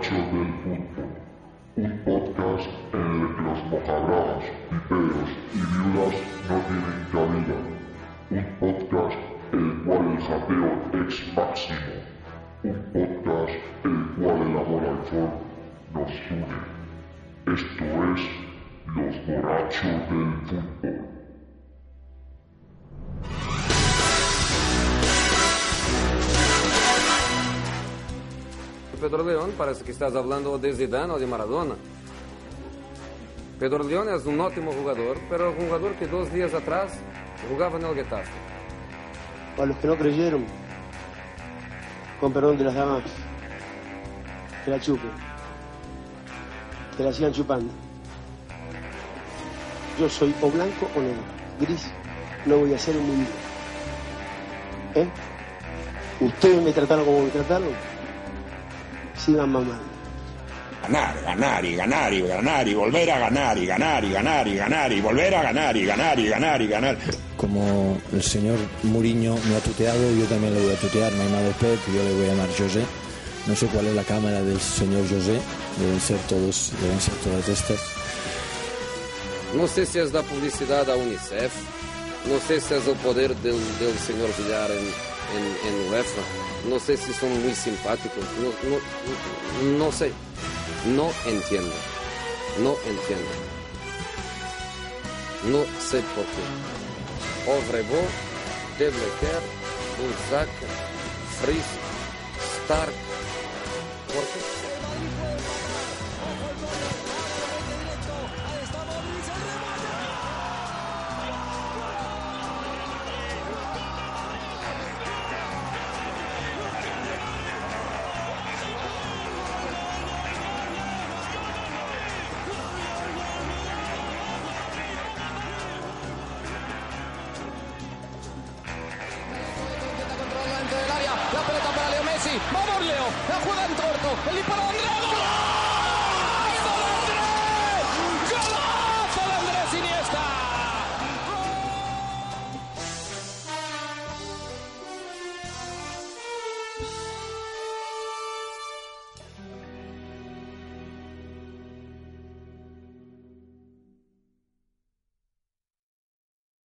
borrachos del fútbol. Un podcast en el que los mojabragas, piperos y viudas no tienen cabida. Un podcast el cual el japeo es máximo. Un podcast el cual el amor al sol nos une. Esto es Los Borrachos del Fútbol. Pedro León, parece que estás hablando de Zidane o de Maradona. Pedro León es un ótimo jugador, pero un jugador que dos días atrás jugaba en el Getafe. Para los que no creyeron, con perdón de las damas, que la chupen, que la sigan chupando. Yo soy o blanco o negro, gris, no voy a ser un mundo. ¿Eh? Ustedes me trataron como me trataron, sigan mamando. Ganar, ganar y ganar y ganar y volver a ganar y ganar y ganar y ganar y volver a ganar y ganar y ganar y ganar. Como el señor Muriño me ha tuteado, yo también le voy a tutear. Me ha llamado Pep, yo le voy a llamar José. No sé cuál es la cámara del señor José. Deben ser todos, deben ser todas estas. No sé si es la publicidad a UNICEF, no sé si es el poder del, del señor Villar en, en, UEFA, no sé si son muy simpáticos, no, no, no sé, no entiendo, no entiendo, no sé por qué. Ovrebo, De Blecker, Bulzac, Fries, Stark, ¿por qué? Messi. Vamos Leo. La juega en corto. El disparo de Andrea.